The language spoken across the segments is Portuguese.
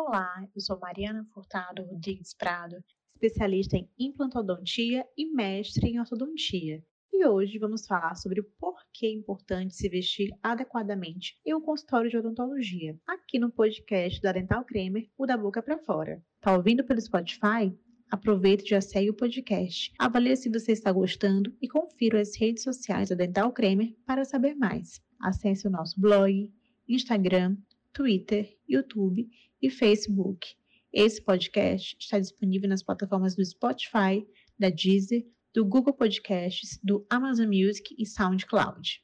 Olá, eu sou Mariana Furtado Rodrigues Prado, especialista em implantodontia e mestre em ortodontia. E hoje vamos falar sobre o porquê é importante se vestir adequadamente em um consultório de odontologia, aqui no podcast da Dental Cremer, o da boca para fora. Tá ouvindo pelo Spotify? Aproveite e já segue o podcast. Avalie se você está gostando e confira as redes sociais da Dental Cremer para saber mais. Acesse o nosso blog, Instagram, Twitter, YouTube e Facebook. Esse podcast está disponível nas plataformas do Spotify, da Deezer, do Google Podcasts, do Amazon Music e SoundCloud.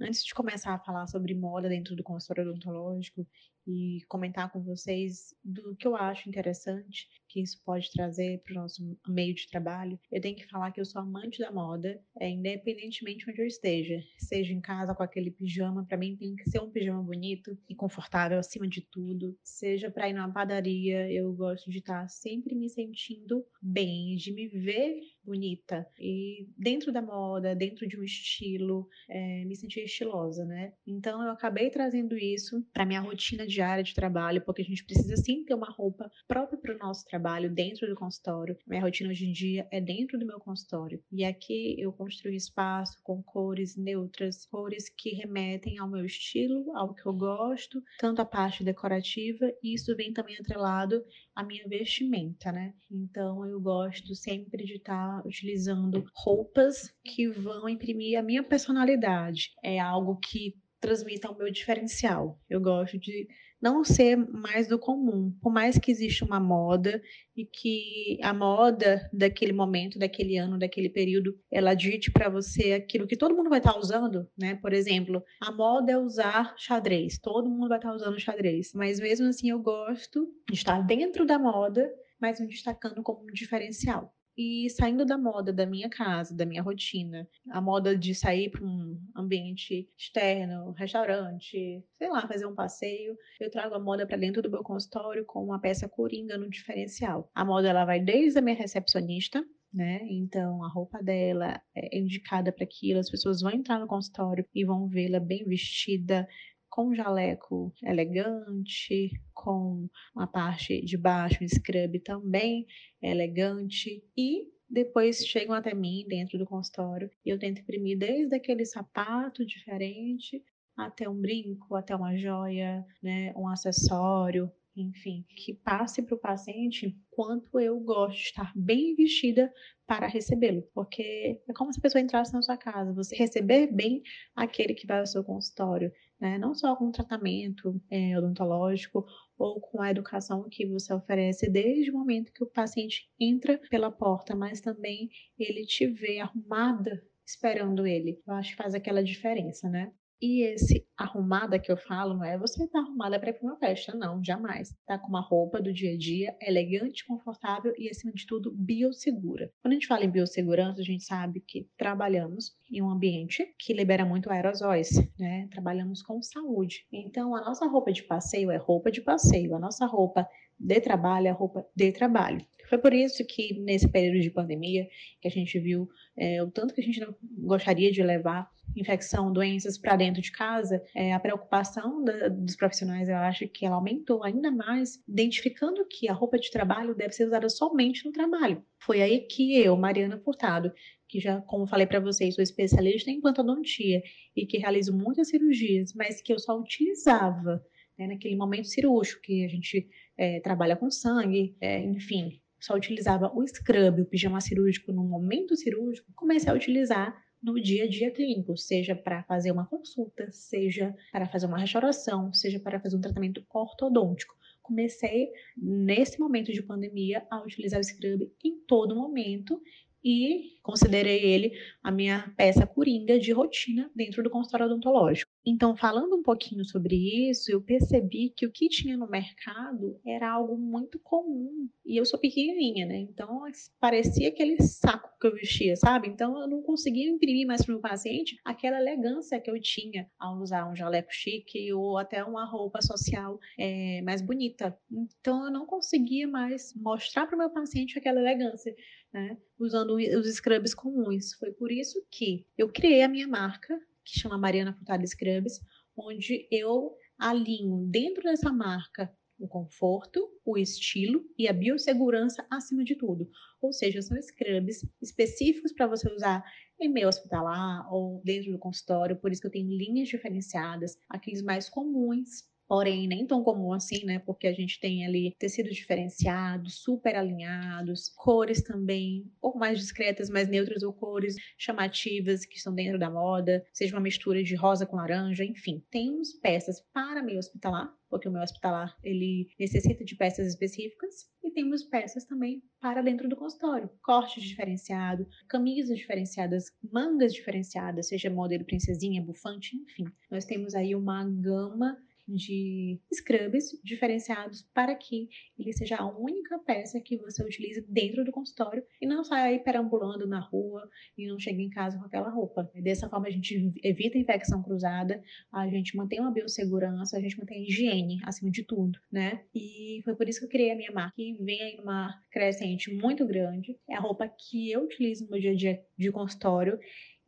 Antes de começar a falar sobre moda dentro do consultório odontológico e comentar com vocês do que eu acho interessante que isso pode trazer para o nosso meio de trabalho, eu tenho que falar que eu sou amante da moda, é, independentemente onde eu esteja. Seja em casa com aquele pijama, para mim tem que ser um pijama bonito e confortável acima de tudo. Seja para ir numa padaria, eu gosto de estar sempre me sentindo bem, de me ver bonita. E dentro da moda, dentro de um estilo, é, me sentir estilosa, né? Então eu acabei trazendo isso para minha rotina diária de trabalho, porque a gente precisa sim ter uma roupa própria para o nosso trabalho dentro do consultório. Minha rotina hoje em dia é dentro do meu consultório. E aqui eu construí espaço com cores neutras, cores que remetem ao meu estilo, ao que eu gosto, tanto a parte decorativa, e isso vem também atrelado à minha vestimenta, né? Então eu gosto sempre de estar tá utilizando roupas que vão imprimir a minha personalidade. É algo que transmita o meu diferencial. Eu gosto de não ser mais do comum, por mais que exista uma moda e que a moda daquele momento, daquele ano, daquele período, ela dite para você aquilo que todo mundo vai estar tá usando, né? Por exemplo, a moda é usar xadrez, todo mundo vai estar tá usando xadrez, mas mesmo assim eu gosto de estar dentro da moda, mas me destacando como um diferencial e saindo da moda da minha casa, da minha rotina, a moda de sair para um ambiente externo, restaurante, sei lá, fazer um passeio, eu trago a moda para dentro do meu consultório com uma peça coringa no diferencial. A moda ela vai desde a minha recepcionista, né? Então a roupa dela é indicada para aquilo, as pessoas vão entrar no consultório e vão vê-la bem vestida, com um jaleco elegante, com uma parte de baixo, um scrub também elegante e depois chegam até mim dentro do consultório e eu tento imprimir desde aquele sapato diferente até um brinco, até uma joia, né, um acessório, enfim, que passe para o paciente quanto eu gosto de estar bem vestida para recebê-lo, porque é como se a pessoa entrasse na sua casa, você receber bem aquele que vai ao seu consultório, né? não só com tratamento é, odontológico ou com a educação que você oferece desde o momento que o paciente entra pela porta, mas também ele te vê arrumada esperando ele. Eu acho que faz aquela diferença, né? E esse arrumada que eu falo não é você tá arrumada para ir para uma festa, não, jamais. Tá com uma roupa do dia a dia, elegante, confortável e, acima de tudo, biosegura. Quando a gente fala em biossegurança, a gente sabe que trabalhamos em um ambiente que libera muito aerosóis, né? Trabalhamos com saúde. Então, a nossa roupa de passeio é roupa de passeio, a nossa roupa de trabalho é roupa de trabalho. Foi por isso que, nesse período de pandemia, que a gente viu é, o tanto que a gente não gostaria de levar infecção, doenças para dentro de casa, é, a preocupação da, dos profissionais, eu acho que ela aumentou ainda mais, identificando que a roupa de trabalho deve ser usada somente no trabalho. Foi aí que eu, Mariana Furtado, que já, como falei para vocês, sou especialista em implantodontia e que realizo muitas cirurgias, mas que eu só utilizava né, naquele momento cirúrgico, que a gente é, trabalha com sangue, é, enfim, só utilizava o scrub, o pijama cirúrgico no momento cirúrgico, comecei a utilizar no dia a dia clínico, seja para fazer uma consulta, seja para fazer uma restauração, seja para fazer um tratamento ortodôntico. Comecei, nesse momento de pandemia, a utilizar o scrub em todo momento e considerei ele a minha peça coringa de rotina dentro do consultório odontológico. Então, falando um pouquinho sobre isso, eu percebi que o que tinha no mercado era algo muito comum. E eu sou pequenininha, né? Então, parecia aquele saco que eu vestia, sabe? Então, eu não conseguia imprimir mais para o meu paciente aquela elegância que eu tinha ao usar um jaleco chique ou até uma roupa social é, mais bonita. Então, eu não conseguia mais mostrar para o meu paciente aquela elegância. Né, usando os scrubs comuns. Foi por isso que eu criei a minha marca que chama Mariana Furtado Scrubs, onde eu alinho dentro dessa marca o conforto, o estilo e a biossegurança acima de tudo. Ou seja, são scrubs específicos para você usar em meio hospitalar ou dentro do consultório, por isso que eu tenho linhas diferenciadas, aqueles mais comuns porém nem tão comum assim, né? Porque a gente tem ali tecidos diferenciados, super alinhados, cores também, um pouco mais discretas, mais neutras ou cores chamativas que estão dentro da moda, seja uma mistura de rosa com laranja, enfim. Temos peças para meio hospitalar, porque o meu hospitalar ele necessita de peças específicas e temos peças também para dentro do consultório, corte diferenciado, camisas diferenciadas, mangas diferenciadas, seja modelo princesinha, bufante, enfim. Nós temos aí uma gama de scrubs diferenciados para que ele seja a única peça que você utilize dentro do consultório e não saia aí perambulando na rua e não chegue em casa com aquela roupa. Dessa forma a gente evita infecção cruzada, a gente mantém uma biossegurança, a gente mantém a higiene acima de tudo, né? E foi por isso que eu criei a minha marca, que vem aí numa crescente muito grande. É a roupa que eu utilizo no meu dia a dia de consultório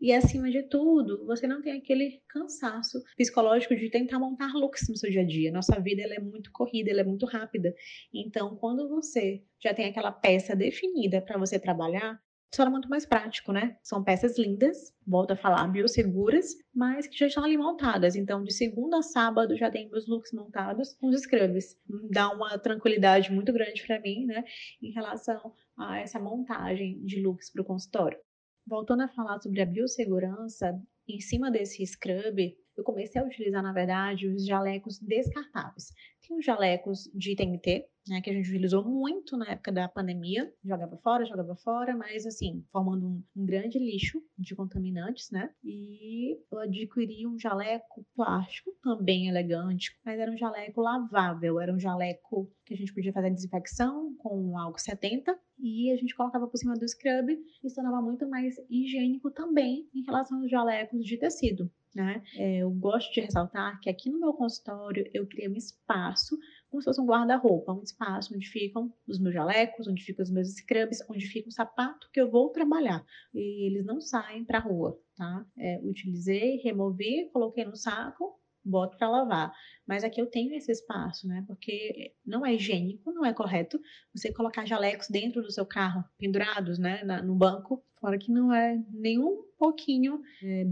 e acima de tudo, você não tem aquele cansaço psicológico de tentar montar looks no seu dia a dia. Nossa vida ela é muito corrida, ela é muito rápida. Então, quando você já tem aquela peça definida para você trabalhar, torna muito mais prático, né? São peças lindas, volto a falar, biosseguras, mas que já estão ali montadas. Então, de segunda a sábado já tem meus looks montados com os scrubs. Dá uma tranquilidade muito grande para mim, né? Em relação a essa montagem de looks para o consultório. Voltando a falar sobre a biossegurança, em cima desse scrub, eu comecei a utilizar, na verdade, os jalecos descartáveis. Tem os jalecos de TNT, né, que a gente utilizou muito na época da pandemia, jogava fora, jogava fora, mas assim, formando um, um grande lixo de contaminantes, né? E eu adquiri um jaleco plástico, também elegante, mas era um jaleco lavável, era um jaleco que a gente podia fazer a desinfecção com álcool 70 e a gente colocava por cima do scrub e tornava muito mais higiênico também em relação aos jalecos de tecido. Né? É, eu gosto de ressaltar que aqui no meu consultório eu criei um espaço como se fosse um guarda-roupa, um espaço onde ficam os meus jalecos, onde ficam os meus scrubs, onde fica o sapato que eu vou trabalhar. E eles não saem para a rua, tá? É, utilizei, removi, coloquei no saco, boto para lavar. Mas aqui eu tenho esse espaço, né? Porque não é higiênico, não é correto você colocar jalecos dentro do seu carro, pendurados, né, na, no banco, fora que não é nenhum pouquinho é.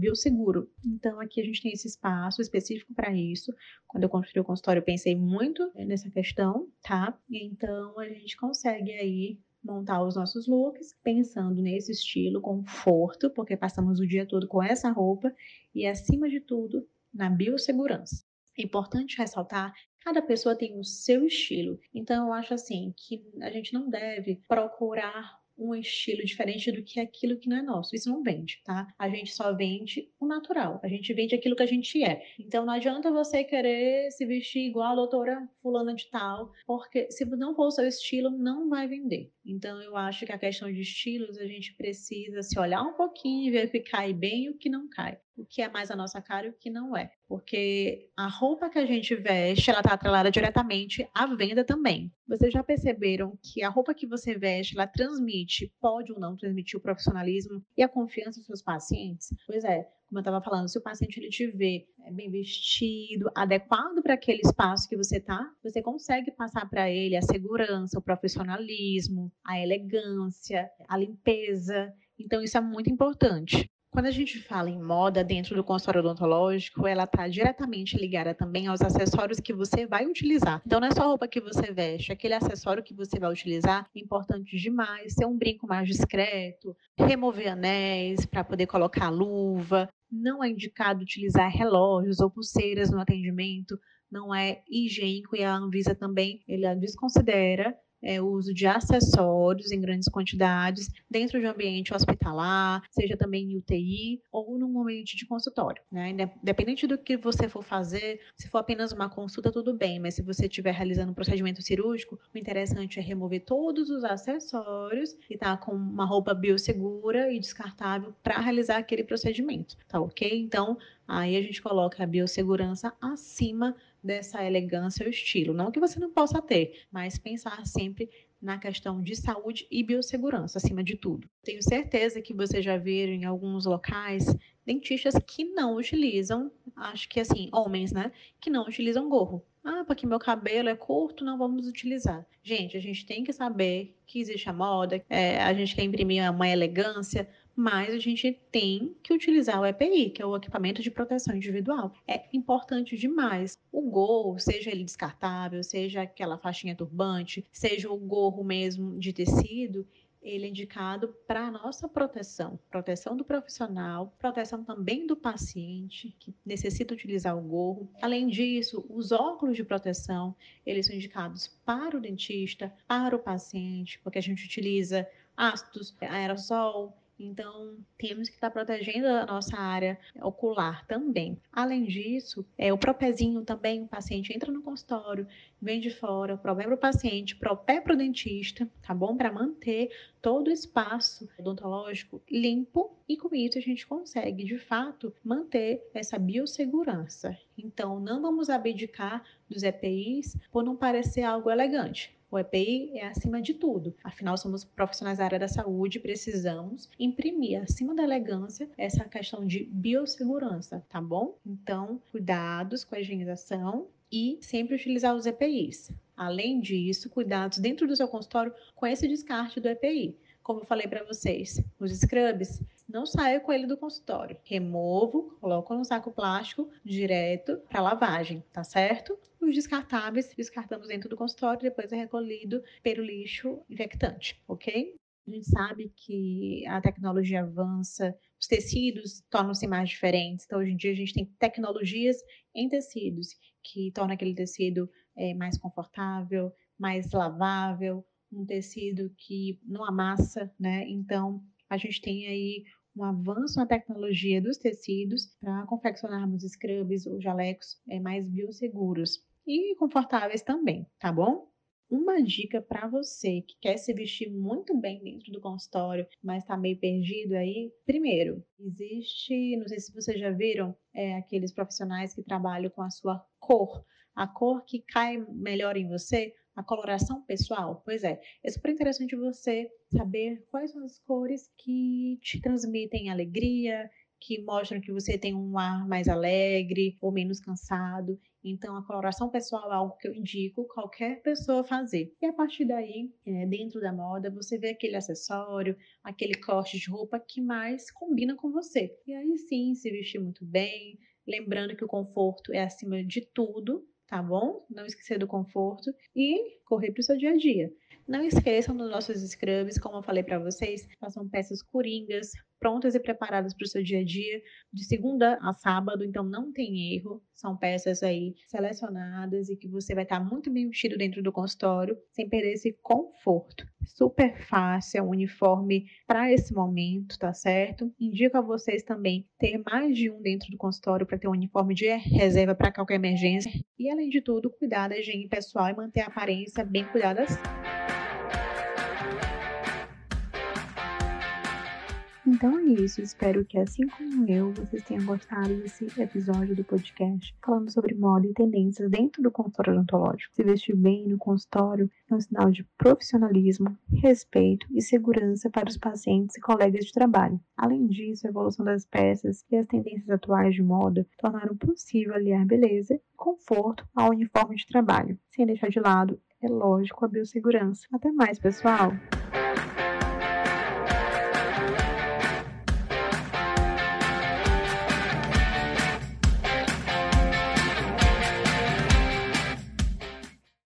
Então aqui a gente tem esse espaço específico para isso. Quando eu construí o consultório, eu pensei muito nessa questão, tá? Então a gente consegue aí montar os nossos looks pensando nesse estilo, conforto, porque passamos o dia todo com essa roupa e acima de tudo na biossegurança. É importante ressaltar cada pessoa tem o seu estilo. Então eu acho assim que a gente não deve procurar um estilo diferente do que aquilo que não é nosso. Isso não vende, tá? A gente só vende o natural. A gente vende aquilo que a gente é. Então não adianta você querer se vestir igual a doutora fulana de tal, porque se não for o seu estilo, não vai vender. Então eu acho que a questão de estilos a gente precisa se olhar um pouquinho e ver o que cai bem e o que não cai o que é mais a nossa cara e o que não é. Porque a roupa que a gente veste, ela está atrelada diretamente à venda também. Vocês já perceberam que a roupa que você veste, ela transmite, pode ou não transmitir o profissionalismo e a confiança dos seus pacientes? Pois é, como eu estava falando, se o paciente ele te vê é, bem vestido, adequado para aquele espaço que você está, você consegue passar para ele a segurança, o profissionalismo, a elegância, a limpeza. Então, isso é muito importante. Quando a gente fala em moda dentro do consultório odontológico, ela está diretamente ligada também aos acessórios que você vai utilizar. Então, não é só a roupa que você veste, aquele acessório que você vai utilizar é importante demais. Ser um brinco mais discreto, remover anéis para poder colocar luva. Não é indicado utilizar relógios ou pulseiras no atendimento. Não é higiênico e a Anvisa também ele desconsidera é, o uso de acessórios em grandes quantidades dentro de um ambiente hospitalar, seja também em UTI ou num ambiente de consultório. Né? Independente do que você for fazer, se for apenas uma consulta, tudo bem, mas se você estiver realizando um procedimento cirúrgico, o interessante é remover todos os acessórios e estar tá com uma roupa biosegura e descartável para realizar aquele procedimento, tá ok? Então, aí a gente coloca a biossegurança acima dessa elegância ou estilo. Não que você não possa ter, mas pensar sempre na questão de saúde e biossegurança, acima de tudo. Tenho certeza que vocês já viram em alguns locais dentistas que não utilizam, acho que assim, homens, né, que não utilizam gorro. Ah, porque meu cabelo é curto, não vamos utilizar. Gente, a gente tem que saber que existe a moda, é, a gente quer imprimir uma elegância, mas a gente tem que utilizar o EPI, que é o equipamento de proteção individual. É importante demais. O gorro, seja ele descartável, seja aquela faixinha turbante, seja o gorro mesmo de tecido, ele é indicado para a nossa proteção, proteção do profissional, proteção também do paciente que necessita utilizar o gorro. Além disso, os óculos de proteção, eles são indicados para o dentista, para o paciente, porque a gente utiliza ácidos, aerossol, então, temos que estar protegendo a nossa área ocular também. Além disso, é, o propezinho também, o paciente entra no consultório, vem de fora, propé para o paciente, propé para o dentista, tá bom? Para manter todo o espaço odontológico limpo e com isso a gente consegue, de fato, manter essa biossegurança. Então, não vamos abdicar dos EPIs por não parecer algo elegante. O EPI é acima de tudo. Afinal, somos profissionais da área da saúde precisamos imprimir acima da elegância essa questão de biossegurança, tá bom? Então, cuidados com a higienização e sempre utilizar os EPIs. Além disso, cuidados dentro do seu consultório com esse descarte do EPI. Como eu falei para vocês, os scrubs, não saio com ele do consultório. Removo, coloco no saco plástico direto para lavagem, tá certo? Os descartáveis, descartamos dentro do consultório, depois é recolhido pelo lixo infectante, ok? A gente sabe que a tecnologia avança, os tecidos tornam-se mais diferentes. Então, hoje em dia, a gente tem tecnologias em tecidos que tornam aquele tecido é, mais confortável, mais lavável, um tecido que não amassa, né? Então, a gente tem aí um avanço na tecnologia dos tecidos para confeccionarmos scrubs ou jalecos é, mais biosseguros e confortáveis também, tá bom? Uma dica para você que quer se vestir muito bem dentro do consultório, mas está meio perdido aí. Primeiro, existe, não sei se vocês já viram, é, aqueles profissionais que trabalham com a sua cor, a cor que cai melhor em você, a coloração pessoal. Pois é, é super interessante você saber quais são as cores que te transmitem alegria, que mostram que você tem um ar mais alegre ou menos cansado. Então, a coloração pessoal é algo que eu indico qualquer pessoa fazer. E a partir daí, é, dentro da moda, você vê aquele acessório, aquele corte de roupa que mais combina com você. E aí sim, se vestir muito bem, lembrando que o conforto é acima de tudo, tá bom? Não esquecer do conforto e correr para o seu dia a dia. Não esqueçam dos nossos scrubs, como eu falei para vocês, são peças coringas, prontas e preparadas para o seu dia a dia, de segunda a sábado, então não tem erro. São peças aí selecionadas e que você vai estar muito bem vestido dentro do consultório, sem perder esse conforto. Super fácil, é uniforme para esse momento, tá certo? Indico a vocês também ter mais de um dentro do consultório para ter um uniforme de reserva para qualquer emergência. E além de tudo, cuidar da higiene pessoal e manter a aparência bem cuidada. Então é isso, espero que assim como eu, vocês tenham gostado desse episódio do podcast falando sobre moda e tendências dentro do consultório odontológico. Se vestir bem no consultório é um sinal de profissionalismo, respeito e segurança para os pacientes e colegas de trabalho. Além disso, a evolução das peças e as tendências atuais de moda tornaram possível aliar beleza e conforto ao uniforme de trabalho, sem deixar de lado, é lógico, a biossegurança. Até mais, pessoal!